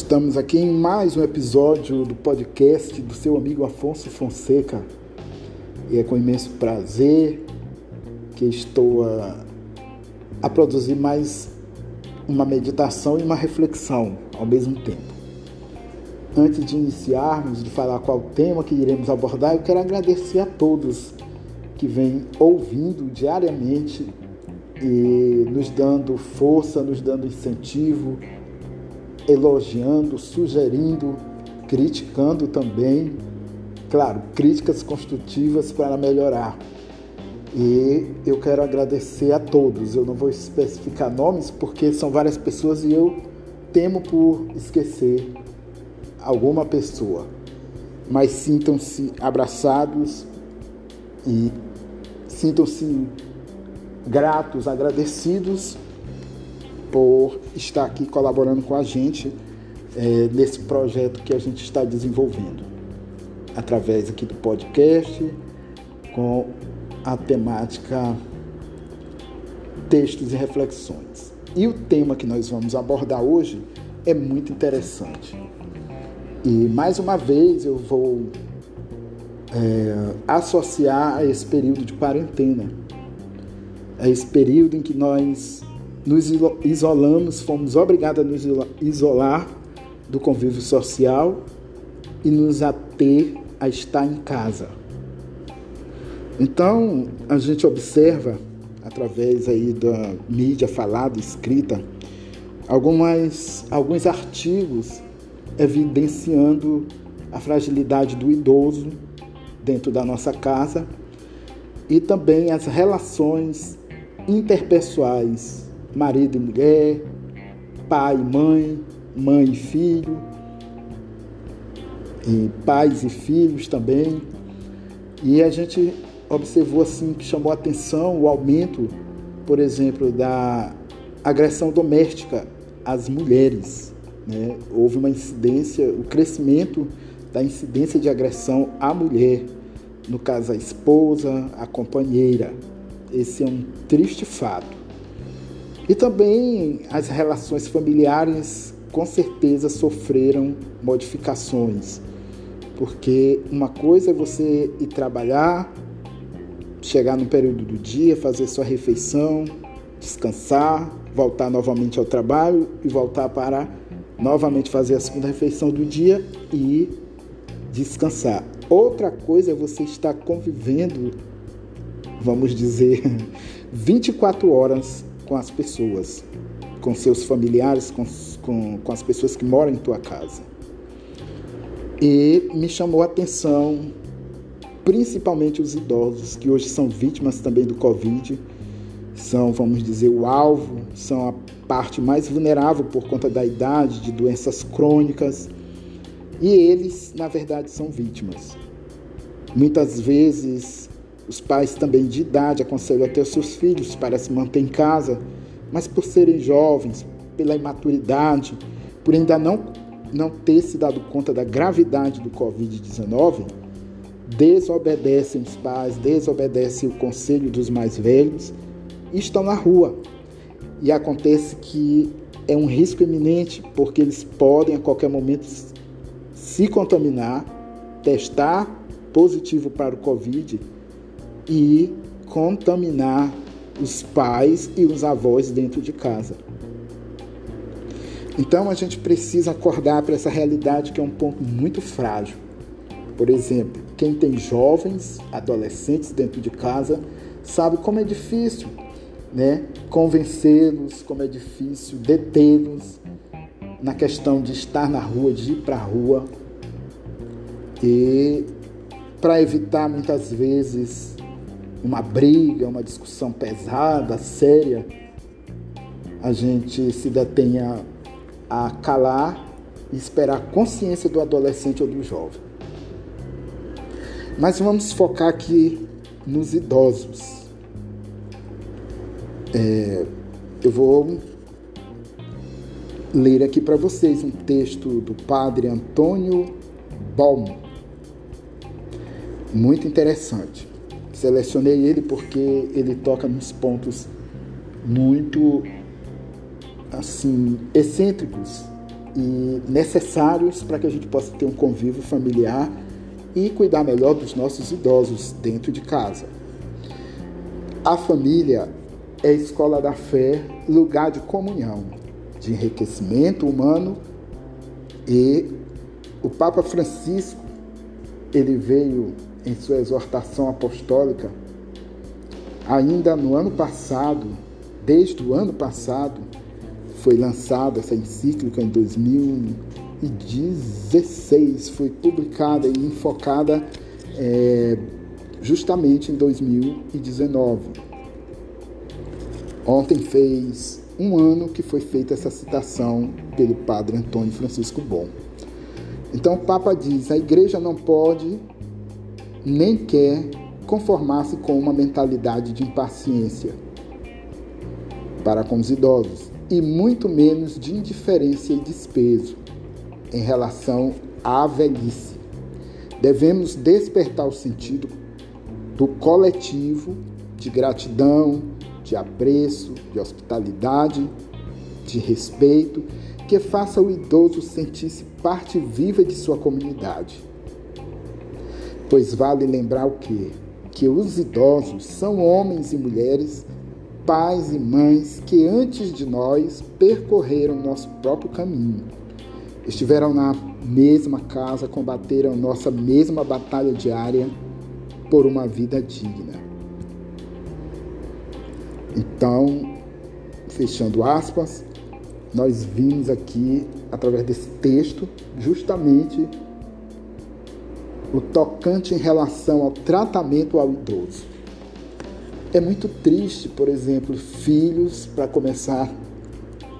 Estamos aqui em mais um episódio do podcast do seu amigo Afonso Fonseca. E é com imenso prazer que estou a, a produzir mais uma meditação e uma reflexão ao mesmo tempo. Antes de iniciarmos, de falar qual tema que iremos abordar, eu quero agradecer a todos que vêm ouvindo diariamente e nos dando força, nos dando incentivo elogiando, sugerindo, criticando também. Claro, críticas construtivas para melhorar. E eu quero agradecer a todos. Eu não vou especificar nomes porque são várias pessoas e eu temo por esquecer alguma pessoa. Mas sintam-se abraçados e sintam-se gratos, agradecidos por estar aqui colaborando com a gente é, nesse projeto que a gente está desenvolvendo, através aqui do podcast, com a temática textos e reflexões. E o tema que nós vamos abordar hoje é muito interessante. E mais uma vez eu vou é, associar a esse período de quarentena, a esse período em que nós nos isolamos, fomos obrigados a nos isolar do convívio social e nos ater a estar em casa. Então, a gente observa, através aí da mídia falada, escrita, algumas, alguns artigos evidenciando a fragilidade do idoso dentro da nossa casa e também as relações interpessoais marido e mulher, pai e mãe, mãe e filho, e pais e filhos também. E a gente observou assim que chamou atenção o aumento, por exemplo, da agressão doméstica às mulheres. Né? Houve uma incidência, o crescimento da incidência de agressão à mulher, no caso a esposa, a companheira. Esse é um triste fato. E também as relações familiares com certeza sofreram modificações, porque uma coisa é você ir trabalhar, chegar no período do dia, fazer sua refeição, descansar, voltar novamente ao trabalho e voltar para novamente fazer a segunda refeição do dia e descansar. Outra coisa é você estar convivendo, vamos dizer, 24 horas com as pessoas, com seus familiares, com, com, com as pessoas que moram em tua casa. E me chamou a atenção, principalmente os idosos, que hoje são vítimas também do Covid, são, vamos dizer, o alvo, são a parte mais vulnerável por conta da idade, de doenças crônicas, e eles, na verdade, são vítimas. Muitas vezes os pais também de idade aconselham até os seus filhos para se manter em casa, mas por serem jovens, pela imaturidade, por ainda não, não ter se dado conta da gravidade do Covid-19, desobedecem os pais, desobedecem o conselho dos mais velhos e estão na rua. E acontece que é um risco iminente, porque eles podem a qualquer momento se contaminar, testar positivo para o Covid e contaminar os pais e os avós dentro de casa. Então a gente precisa acordar para essa realidade que é um ponto muito frágil. Por exemplo, quem tem jovens, adolescentes dentro de casa, sabe como é difícil, né, convencê-los, como é difícil detê-los na questão de estar na rua, de ir para a rua. E para evitar muitas vezes uma briga, uma discussão pesada, séria, a gente se detenha a calar e esperar a consciência do adolescente ou do jovem. Mas vamos focar aqui nos idosos. É, eu vou ler aqui para vocês um texto do padre Antônio Baum. Muito interessante. Selecionei ele porque ele toca nos pontos muito assim excêntricos e necessários para que a gente possa ter um convívio familiar e cuidar melhor dos nossos idosos dentro de casa. A família é a escola da fé, lugar de comunhão, de enriquecimento humano e o Papa Francisco ele veio em sua exortação apostólica ainda no ano passado, desde o ano passado, foi lançada essa encíclica em 2016, foi publicada e enfocada é, justamente em 2019. Ontem fez um ano que foi feita essa citação pelo padre Antônio Francisco Bom. Então o Papa diz: a igreja não pode nem quer conformar-se com uma mentalidade de impaciência para com os idosos e muito menos de indiferença e despeso em relação à velhice. Devemos despertar o sentido do coletivo de gratidão, de apreço, de hospitalidade, de respeito, que faça o idoso sentir-se parte viva de sua comunidade. Pois vale lembrar o quê? Que os idosos são homens e mulheres pais e mães que antes de nós percorreram nosso próprio caminho. Estiveram na mesma casa, combateram nossa mesma batalha diária por uma vida digna. Então, fechando aspas, nós vimos aqui, através desse texto, justamente o tocante em relação ao tratamento ao idoso. É muito triste, por exemplo, filhos, para começar,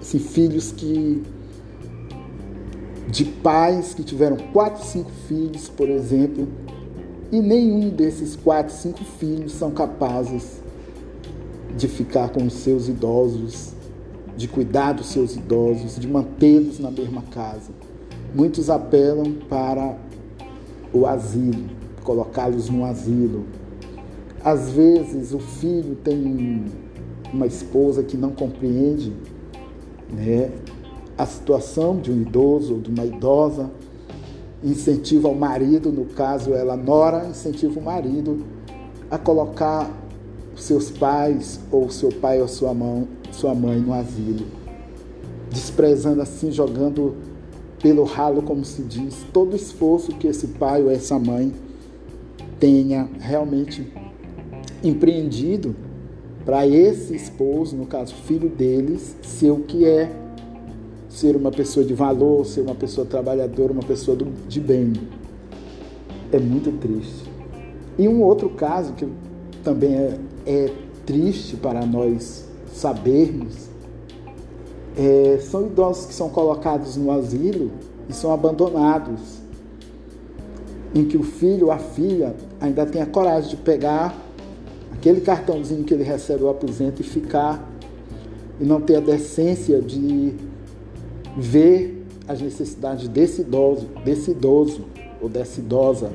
assim, filhos que de pais que tiveram quatro, cinco filhos, por exemplo, e nenhum desses quatro, cinco filhos são capazes de ficar com os seus idosos, de cuidar dos seus idosos, de mantê-los na mesma casa. Muitos apelam para o asilo, colocá-los no asilo, às vezes o filho tem uma esposa que não compreende né, a situação de um idoso ou de uma idosa, incentiva o marido, no caso ela nora, incentiva o marido a colocar seus pais ou seu pai ou sua sua mãe no asilo, desprezando assim, jogando pelo ralo, como se diz, todo esforço que esse pai ou essa mãe tenha realmente empreendido para esse esposo, no caso filho deles, ser o que é ser uma pessoa de valor, ser uma pessoa trabalhadora, uma pessoa do, de bem. É muito triste. E um outro caso que também é, é triste para nós sabermos é, são idosos que são colocados no asilo e são abandonados, em que o filho ou a filha ainda tem a coragem de pegar aquele cartãozinho que ele recebe o aposento e ficar e não ter a decência de ver as necessidades desse idoso, desse idoso ou dessa idosa,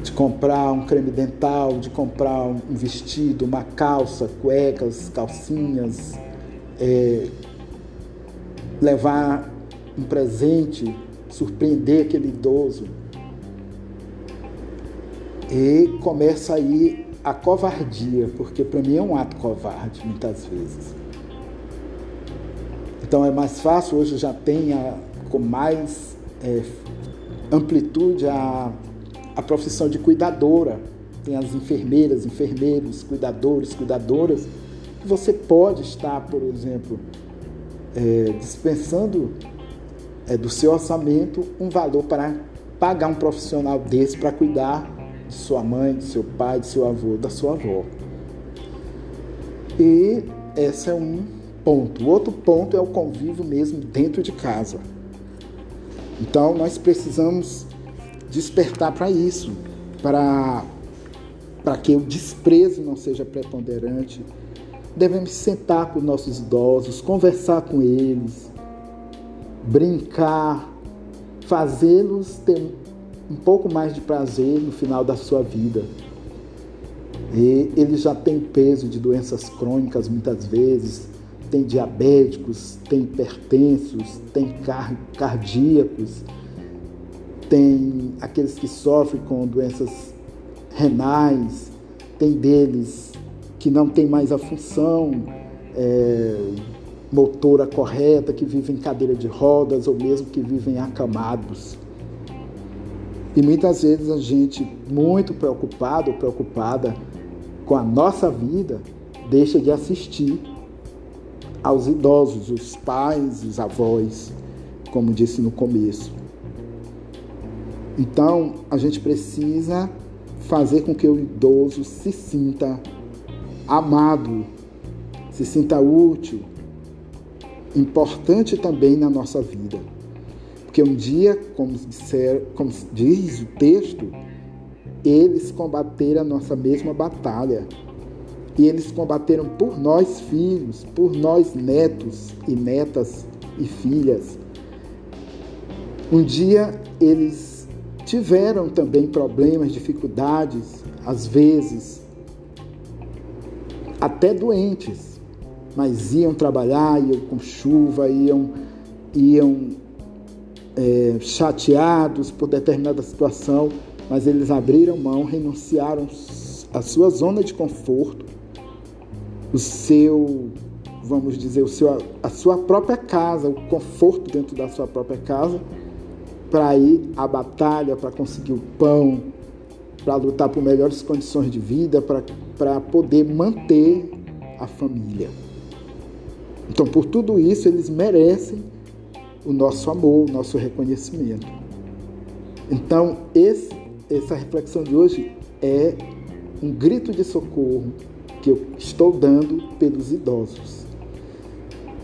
de comprar um creme dental, de comprar um vestido, uma calça, cuecas, calcinhas, é, levar um presente, surpreender aquele idoso e começa aí a covardia, porque para mim é um ato covarde muitas vezes. Então é mais fácil, hoje já tem com mais é, amplitude a, a profissão de cuidadora. Tem as enfermeiras, enfermeiros, cuidadores, cuidadoras. Você pode estar, por exemplo, é, dispensando é, do seu orçamento um valor para pagar um profissional desse para cuidar de sua mãe, de seu pai, de seu avô, da sua avó. E esse é um ponto. O outro ponto é o convívio mesmo dentro de casa. Então nós precisamos despertar para isso, para para que o desprezo não seja preponderante. Devemos sentar com nossos idosos, conversar com eles, brincar, fazê-los ter um pouco mais de prazer no final da sua vida. E ele já tem peso de doenças crônicas muitas vezes, tem diabéticos, tem hipertensos, tem car cardíacos, tem aqueles que sofrem com doenças renais, tem deles que não tem mais a função é, motora correta, que vivem em cadeira de rodas ou mesmo que vivem acamados. E muitas vezes a gente, muito preocupado ou preocupada com a nossa vida, deixa de assistir aos idosos, os pais, os avós, como disse no começo. Então, a gente precisa fazer com que o idoso se sinta amado, se sinta útil, importante também na nossa vida. Porque um dia, como, disser, como diz o texto, eles combateram a nossa mesma batalha. E eles combateram por nós filhos, por nós netos e netas e filhas. Um dia eles tiveram também problemas, dificuldades, às vezes até doentes, mas iam trabalhar, iam com chuva, iam, iam é, chateados por determinada situação, mas eles abriram mão, renunciaram à sua zona de conforto, o seu, vamos dizer, o seu, a sua própria casa, o conforto dentro da sua própria casa, para ir à batalha, para conseguir o pão, para lutar por melhores condições de vida, para poder manter a família. Então, por tudo isso, eles merecem o nosso amor, o nosso reconhecimento. Então, esse, essa reflexão de hoje é um grito de socorro que eu estou dando pelos idosos.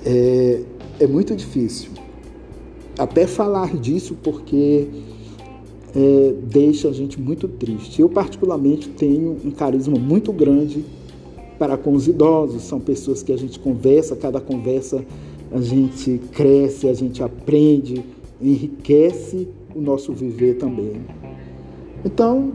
É, é muito difícil até falar disso porque é, deixa a gente muito triste. Eu, particularmente, tenho um carisma muito grande para com os idosos. São pessoas que a gente conversa, cada conversa a gente cresce, a gente aprende, enriquece o nosso viver também. Então,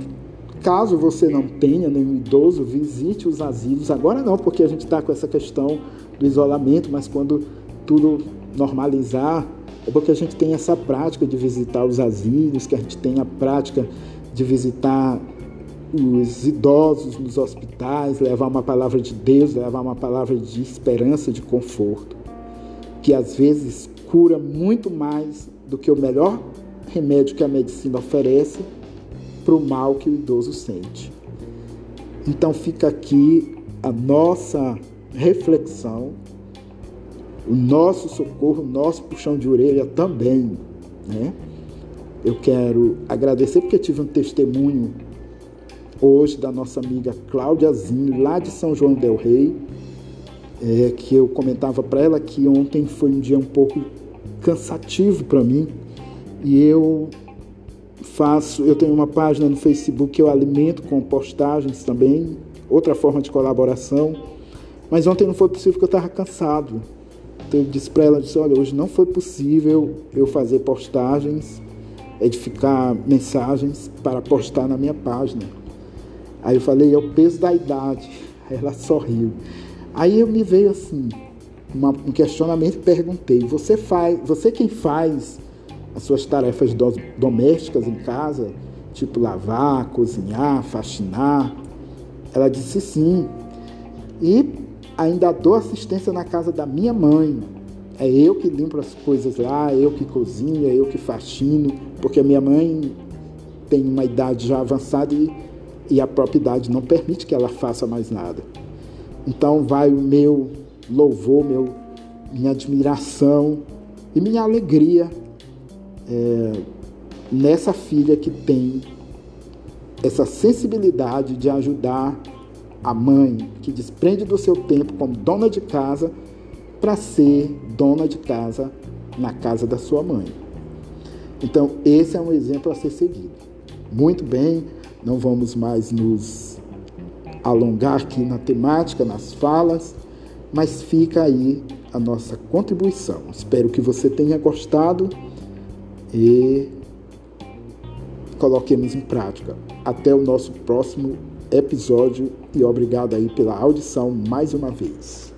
caso você não tenha nenhum idoso, visite os asilos. Agora não, porque a gente está com essa questão do isolamento, mas quando tudo normalizar, é porque a gente tem essa prática de visitar os asilos, que a gente tem a prática de visitar os idosos nos hospitais, levar uma palavra de Deus, levar uma palavra de esperança, de conforto que às vezes cura muito mais do que o melhor remédio que a medicina oferece para o mal que o idoso sente. Então fica aqui a nossa reflexão, o nosso socorro, o nosso puxão de orelha também. Né? Eu quero agradecer porque tive um testemunho hoje da nossa amiga Cláudia Zinho, lá de São João del Rei, é, que eu comentava para ela que ontem foi um dia um pouco cansativo para mim e eu faço, eu tenho uma página no Facebook que eu alimento com postagens também, outra forma de colaboração, mas ontem não foi possível porque eu estava cansado. Eu disse para ela, disse, olha, hoje não foi possível eu fazer postagens, edificar mensagens para postar na minha página. Aí eu falei, é o peso da idade. Aí ela sorriu. Aí eu me veio assim, uma, um questionamento e perguntei: você faz, você quem faz as suas tarefas do, domésticas em casa, tipo lavar, cozinhar, faxinar? Ela disse sim. E ainda dou assistência na casa da minha mãe. É eu que limpo as coisas lá, eu que cozinho, é eu que faxino, porque a minha mãe tem uma idade já avançada e, e a própria idade não permite que ela faça mais nada. Então vai o meu louvor, meu, minha admiração e minha alegria é, nessa filha que tem essa sensibilidade de ajudar a mãe, que desprende do seu tempo como dona de casa para ser dona de casa na casa da sua mãe. Então, esse é um exemplo a ser seguido. Muito bem, não vamos mais nos alongar aqui na temática, nas falas, mas fica aí a nossa contribuição. Espero que você tenha gostado e coloquemos em prática. Até o nosso próximo episódio e obrigado aí pela audição mais uma vez.